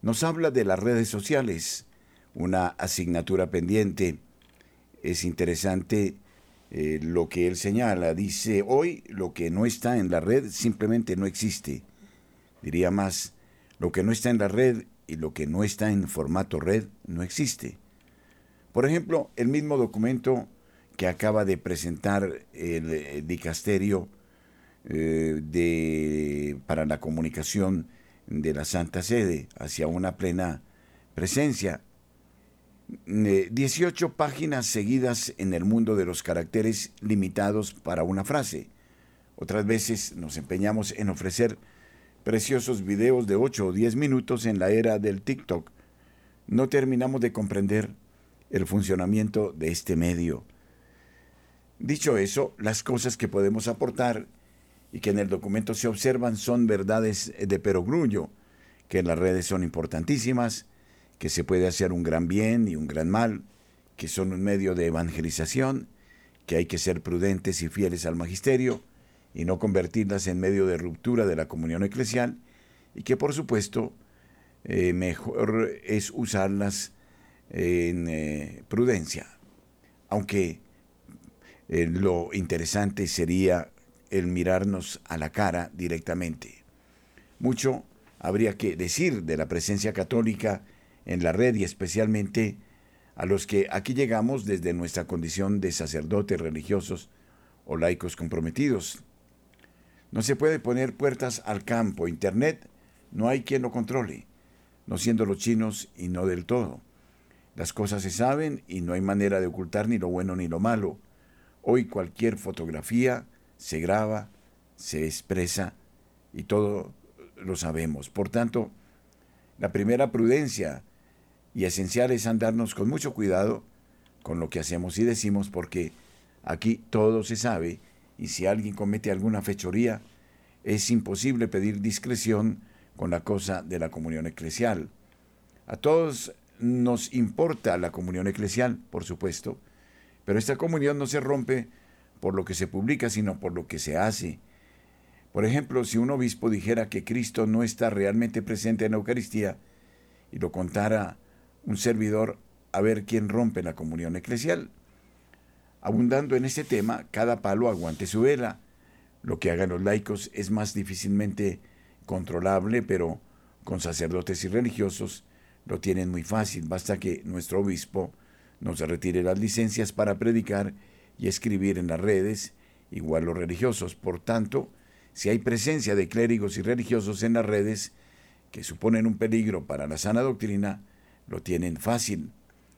nos habla de las redes sociales, una asignatura pendiente. Es interesante eh, lo que él señala. Dice, hoy lo que no está en la red simplemente no existe. Diría más, lo que no está en la red y lo que no está en formato red no existe. Por ejemplo, el mismo documento que acaba de presentar el, dicasterio eh, de, para la comunicación de la Santa Sede hacia una plena presencia 18 páginas seguidas en el mundo de los caracteres limitados para una frase. Otras veces nos empeñamos en ofrecer preciosos videos de 8 o 10 minutos en la era del TikTok. No terminamos de comprender el funcionamiento de este medio. Dicho eso, las cosas que podemos aportar y que en el documento se observan son verdades de perogrullo, que en las redes son importantísimas, que se puede hacer un gran bien y un gran mal, que son un medio de evangelización, que hay que ser prudentes y fieles al magisterio y no convertirlas en medio de ruptura de la comunión eclesial, y que por supuesto eh, mejor es usarlas en eh, prudencia, aunque eh, lo interesante sería el mirarnos a la cara directamente. Mucho habría que decir de la presencia católica en la red y especialmente a los que aquí llegamos desde nuestra condición de sacerdotes religiosos o laicos comprometidos. No se puede poner puertas al campo. Internet no hay quien lo controle, no siendo los chinos y no del todo. Las cosas se saben y no hay manera de ocultar ni lo bueno ni lo malo. Hoy cualquier fotografía se graba, se expresa y todo lo sabemos. Por tanto, la primera prudencia y esencial es andarnos con mucho cuidado con lo que hacemos y decimos porque aquí todo se sabe y si alguien comete alguna fechoría es imposible pedir discreción con la cosa de la comunión eclesial. A todos nos importa la comunión eclesial, por supuesto, pero esta comunión no se rompe por lo que se publica, sino por lo que se hace. Por ejemplo, si un obispo dijera que Cristo no está realmente presente en la Eucaristía y lo contara un servidor a ver quién rompe la comunión eclesial. Abundando en este tema, cada palo aguante su vela. Lo que hagan los laicos es más difícilmente controlable, pero con sacerdotes y religiosos lo tienen muy fácil. Basta que nuestro obispo nos retire las licencias para predicar y escribir en las redes, igual los religiosos. Por tanto, si hay presencia de clérigos y religiosos en las redes que suponen un peligro para la sana doctrina, lo tienen fácil.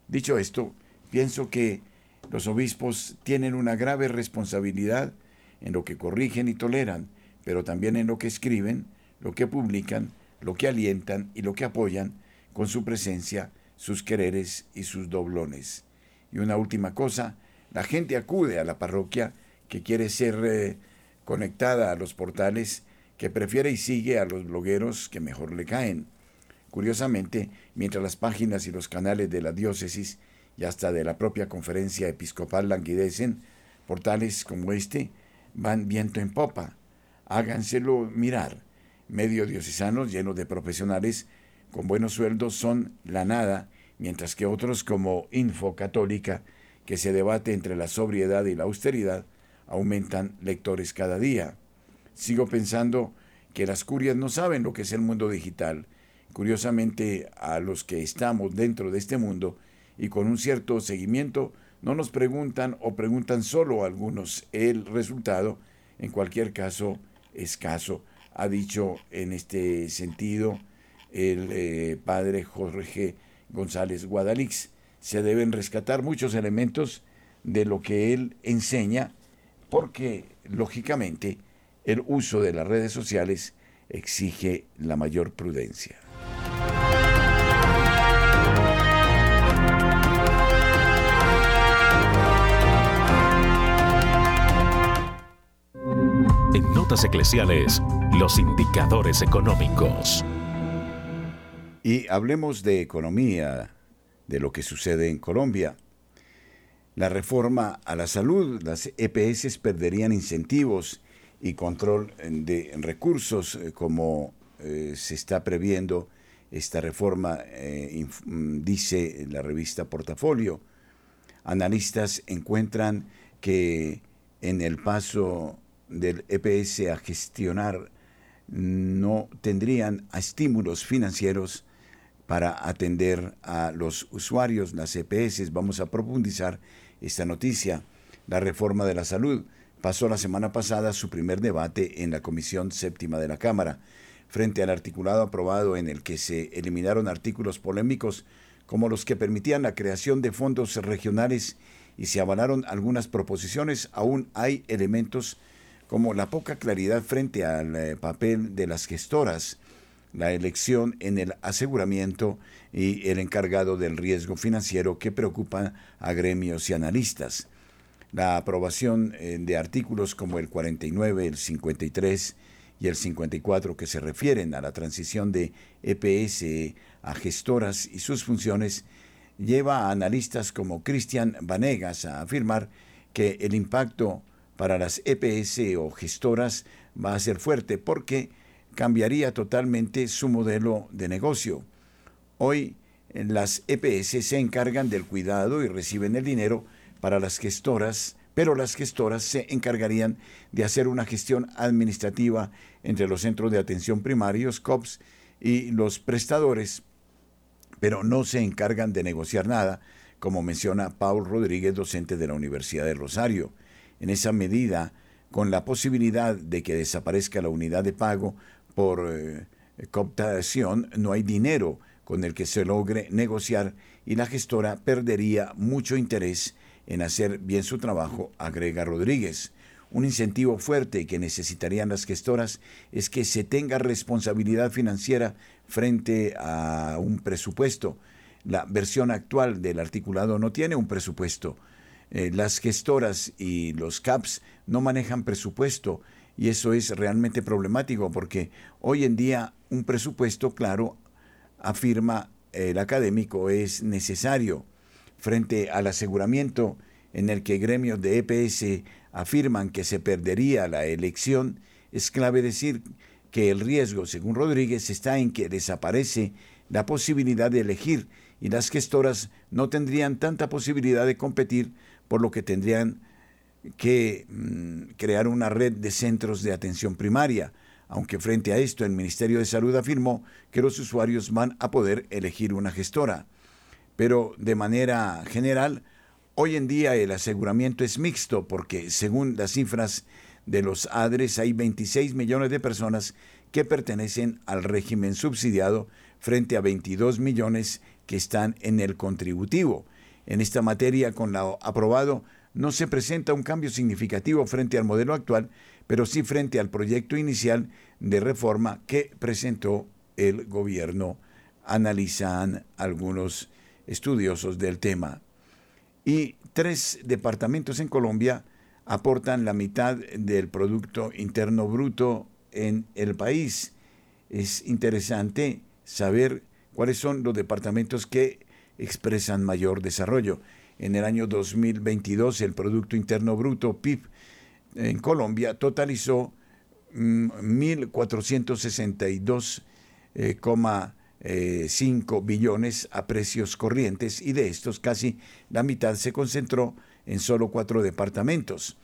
Dicho esto, pienso que los obispos tienen una grave responsabilidad en lo que corrigen y toleran, pero también en lo que escriben, lo que publican, lo que alientan y lo que apoyan con su presencia, sus quereres y sus doblones. Y una última cosa, la gente acude a la parroquia que quiere ser eh, conectada a los portales, que prefiere y sigue a los blogueros que mejor le caen. Curiosamente, mientras las páginas y los canales de la diócesis y hasta de la propia conferencia episcopal languidecen, portales como este van viento en popa. Háganselo mirar. Medios diocesanos llenos de profesionales con buenos sueldos son la nada, mientras que otros como Info Católica, que se debate entre la sobriedad y la austeridad, aumentan lectores cada día. Sigo pensando que las curias no saben lo que es el mundo digital. Curiosamente, a los que estamos dentro de este mundo y con un cierto seguimiento, no nos preguntan o preguntan solo algunos. El resultado, en cualquier caso, escaso, ha dicho en este sentido el eh, padre Jorge González Guadalix. Se deben rescatar muchos elementos de lo que él enseña porque, lógicamente, el uso de las redes sociales exige la mayor prudencia. Eclesiales, los indicadores económicos. Y hablemos de economía, de lo que sucede en Colombia. La reforma a la salud, las EPS perderían incentivos y control de recursos eh, como eh, se está previendo esta reforma, eh, mm, dice la revista Portafolio. Analistas encuentran que en el paso del EPS a gestionar no tendrían estímulos financieros para atender a los usuarios, las EPS. Vamos a profundizar esta noticia. La reforma de la salud pasó la semana pasada su primer debate en la Comisión Séptima de la Cámara, frente al articulado aprobado en el que se eliminaron artículos polémicos como los que permitían la creación de fondos regionales y se avalaron algunas proposiciones, aún hay elementos como la poca claridad frente al eh, papel de las gestoras, la elección en el aseguramiento y el encargado del riesgo financiero que preocupa a gremios y analistas. La aprobación eh, de artículos como el 49, el 53 y el 54 que se refieren a la transición de EPS a gestoras y sus funciones lleva a analistas como Cristian Vanegas a afirmar que el impacto para las EPS o gestoras va a ser fuerte porque cambiaría totalmente su modelo de negocio. Hoy las EPS se encargan del cuidado y reciben el dinero para las gestoras, pero las gestoras se encargarían de hacer una gestión administrativa entre los centros de atención primarios, COPS, y los prestadores, pero no se encargan de negociar nada, como menciona Paul Rodríguez, docente de la Universidad de Rosario. En esa medida, con la posibilidad de que desaparezca la unidad de pago, por eh, cooptación no hay dinero con el que se logre negociar y la gestora perdería mucho interés en hacer bien su trabajo, agrega Rodríguez. Un incentivo fuerte que necesitarían las gestoras es que se tenga responsabilidad financiera frente a un presupuesto. La versión actual del articulado no tiene un presupuesto. Eh, las gestoras y los CAPS no manejan presupuesto y eso es realmente problemático porque hoy en día un presupuesto, claro, afirma el académico, es necesario. Frente al aseguramiento en el que gremios de EPS afirman que se perdería la elección, es clave decir que el riesgo, según Rodríguez, está en que desaparece la posibilidad de elegir y las gestoras no tendrían tanta posibilidad de competir por lo que tendrían que mm, crear una red de centros de atención primaria, aunque frente a esto el Ministerio de Salud afirmó que los usuarios van a poder elegir una gestora. Pero de manera general, hoy en día el aseguramiento es mixto porque según las cifras de los ADRES hay 26 millones de personas que pertenecen al régimen subsidiado frente a 22 millones que están en el contributivo. En esta materia, con lo aprobado, no se presenta un cambio significativo frente al modelo actual, pero sí frente al proyecto inicial de reforma que presentó el gobierno, analizan algunos estudiosos del tema. Y tres departamentos en Colombia aportan la mitad del Producto Interno Bruto en el país. Es interesante saber cuáles son los departamentos que expresan mayor desarrollo. En el año 2022 el Producto Interno Bruto, PIB, en Colombia totalizó 1.462,5 mm, eh, billones a precios corrientes y de estos casi la mitad se concentró en solo cuatro departamentos.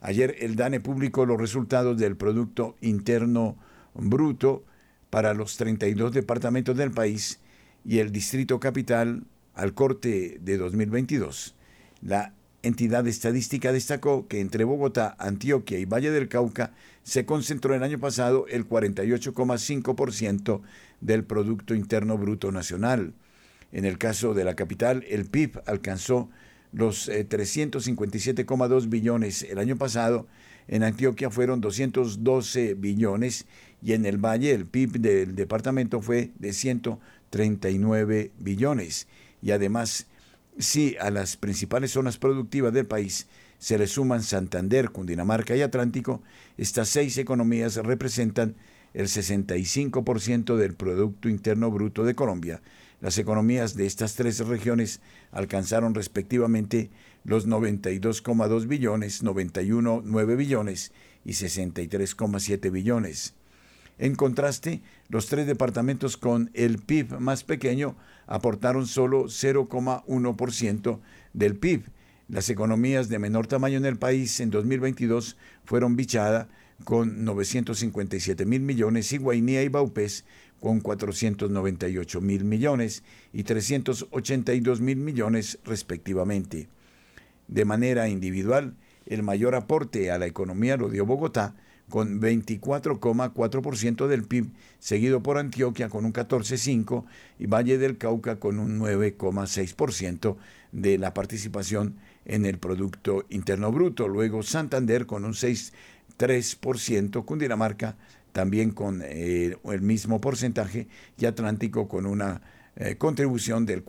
Ayer el DANE publicó los resultados del Producto Interno Bruto para los 32 departamentos del país y el Distrito Capital al corte de 2022. La entidad estadística destacó que entre Bogotá, Antioquia y Valle del Cauca se concentró el año pasado el 48,5% del Producto Interno Bruto Nacional. En el caso de la capital, el PIB alcanzó los 357,2 eh, billones el año pasado. En Antioquia fueron 212 billones y en el Valle el PIB del departamento fue de 139 billones. Y además, si a las principales zonas productivas del país se le suman Santander, Cundinamarca y Atlántico, estas seis economías representan el 65% del Producto Interno Bruto de Colombia. Las economías de estas tres regiones alcanzaron respectivamente los 92,2 billones, 91,9 billones y 63,7 billones. En contraste, los tres departamentos con el PIB más pequeño aportaron solo 0,1% del PIB. Las economías de menor tamaño en el país en 2022 fueron Bichada con 957 mil millones y Guainía y Baupés con 498 mil millones y 382 mil millones respectivamente. De manera individual, el mayor aporte a la economía lo dio Bogotá, con 24,4% del PIB, seguido por Antioquia con un 14,5% y Valle del Cauca con un 9,6% de la participación en el Producto Interno Bruto. Luego Santander con un 6,3%, Cundinamarca también con eh, el mismo porcentaje y Atlántico con una eh, contribución del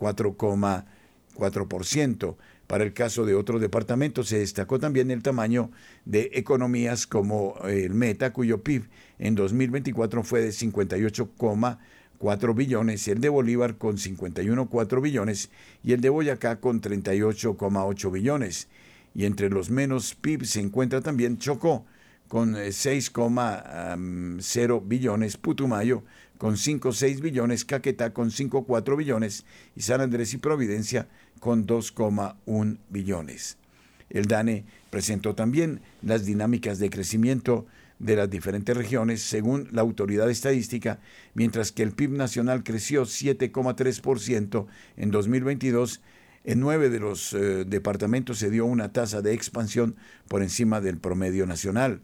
4,4%. Para el caso de otros departamentos se destacó también el tamaño de economías como el Meta, cuyo PIB en 2024 fue de 58,4 billones, el de Bolívar con 51,4 billones y el de Boyacá con 38,8 billones. Y entre los menos PIB se encuentra también Chocó con 6,0 billones, Putumayo con 5,6 billones, Caquetá con 5,4 billones y San Andrés y Providencia con 2,1 billones. El DANE presentó también las dinámicas de crecimiento de las diferentes regiones según la autoridad estadística, mientras que el PIB nacional creció 7,3% en 2022, en nueve de los eh, departamentos se dio una tasa de expansión por encima del promedio nacional.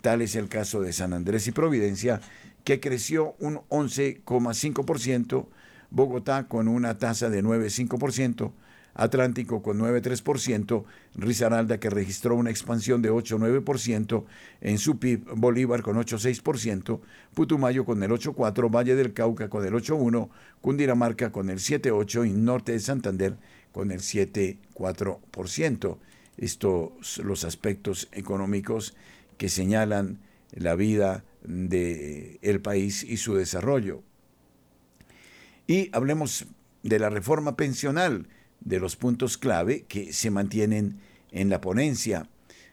Tal es el caso de San Andrés y Providencia, que creció un 11,5%, Bogotá con una tasa de 9,5%, Atlántico con 9,3%, Risaralda que registró una expansión de 8,9% en su PIB, Bolívar con 8,6%, Putumayo con el 8,4%, Valle del Cauca con el 8,1%, Cundinamarca con el 7,8% y Norte de Santander con el 7,4%. Estos los aspectos económicos que señalan la vida del el país y su desarrollo. Y hablemos de la reforma pensional de los puntos clave que se mantienen en la ponencia.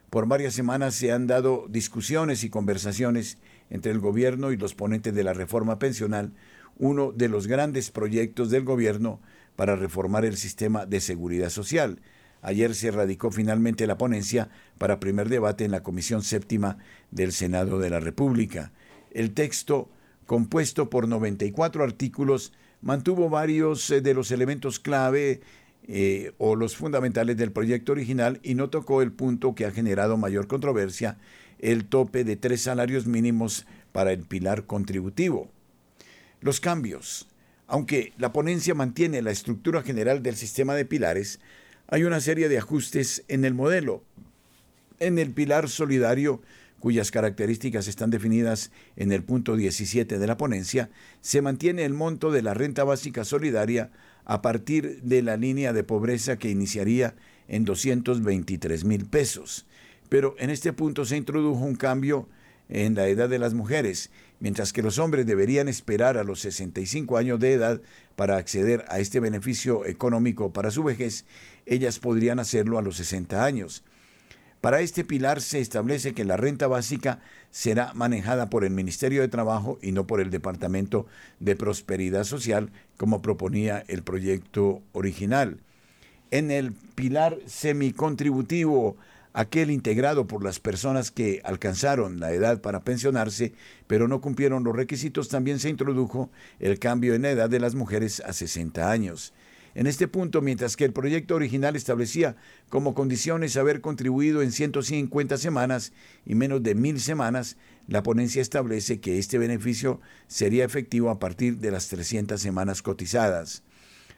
Por varias semanas se han dado discusiones y conversaciones entre el gobierno y los ponentes de la reforma pensional, uno de los grandes proyectos del gobierno para reformar el sistema de seguridad social. Ayer se radicó finalmente la ponencia para primer debate en la Comisión Séptima del Senado de la República. El texto, compuesto por 94 artículos, mantuvo varios eh, de los elementos clave eh, o los fundamentales del proyecto original y no tocó el punto que ha generado mayor controversia, el tope de tres salarios mínimos para el pilar contributivo. Los cambios. Aunque la ponencia mantiene la estructura general del sistema de pilares, hay una serie de ajustes en el modelo. En el pilar solidario, cuyas características están definidas en el punto 17 de la ponencia, se mantiene el monto de la renta básica solidaria a partir de la línea de pobreza que iniciaría en 223 mil pesos. Pero en este punto se introdujo un cambio en la edad de las mujeres, mientras que los hombres deberían esperar a los 65 años de edad para acceder a este beneficio económico para su vejez, ellas podrían hacerlo a los 60 años. Para este pilar se establece que la renta básica será manejada por el Ministerio de Trabajo y no por el Departamento de Prosperidad Social, como proponía el proyecto original. En el pilar semicontributivo, aquel integrado por las personas que alcanzaron la edad para pensionarse, pero no cumplieron los requisitos, también se introdujo el cambio en la edad de las mujeres a 60 años. En este punto, mientras que el proyecto original establecía como condiciones haber contribuido en 150 semanas y menos de mil semanas, la ponencia establece que este beneficio sería efectivo a partir de las 300 semanas cotizadas.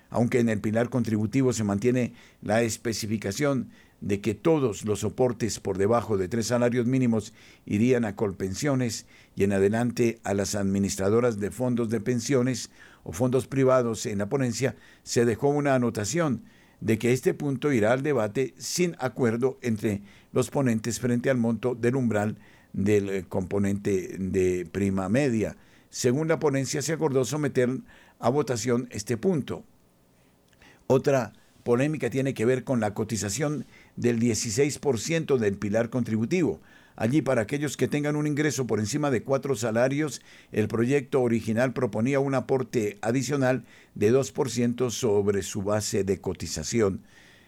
Aunque en el pilar contributivo se mantiene la especificación de que todos los soportes por debajo de tres salarios mínimos irían a colpensiones y en adelante a las administradoras de fondos de pensiones o fondos privados en la ponencia, se dejó una anotación de que este punto irá al debate sin acuerdo entre los ponentes frente al monto del umbral del eh, componente de prima media. Según la ponencia, se acordó someter a votación este punto. Otra polémica tiene que ver con la cotización del 16% del pilar contributivo. Allí, para aquellos que tengan un ingreso por encima de cuatro salarios, el proyecto original proponía un aporte adicional de 2% sobre su base de cotización.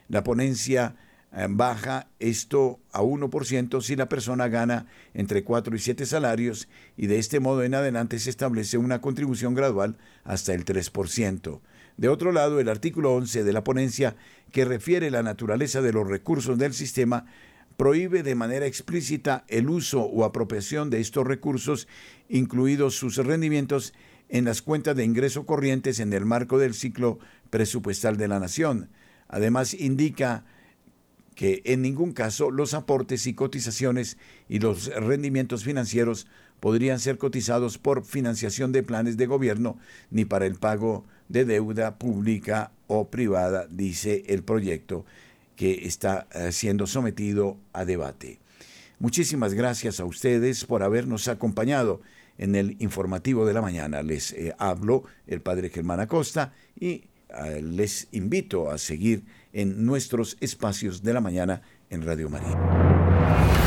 La ponencia eh, baja esto a 1% si la persona gana entre 4 y 7 salarios y de este modo en adelante se establece una contribución gradual hasta el 3%. De otro lado, el artículo 11 de la ponencia, que refiere la naturaleza de los recursos del sistema, prohíbe de manera explícita el uso o apropiación de estos recursos, incluidos sus rendimientos, en las cuentas de ingreso corrientes en el marco del ciclo presupuestal de la nación. Además, indica que en ningún caso los aportes y cotizaciones y los rendimientos financieros podrían ser cotizados por financiación de planes de gobierno ni para el pago de deuda pública o privada, dice el proyecto que está eh, siendo sometido a debate. Muchísimas gracias a ustedes por habernos acompañado en el informativo de la mañana. Les eh, hablo el padre Germán Acosta y eh, les invito a seguir en nuestros espacios de la mañana en Radio María.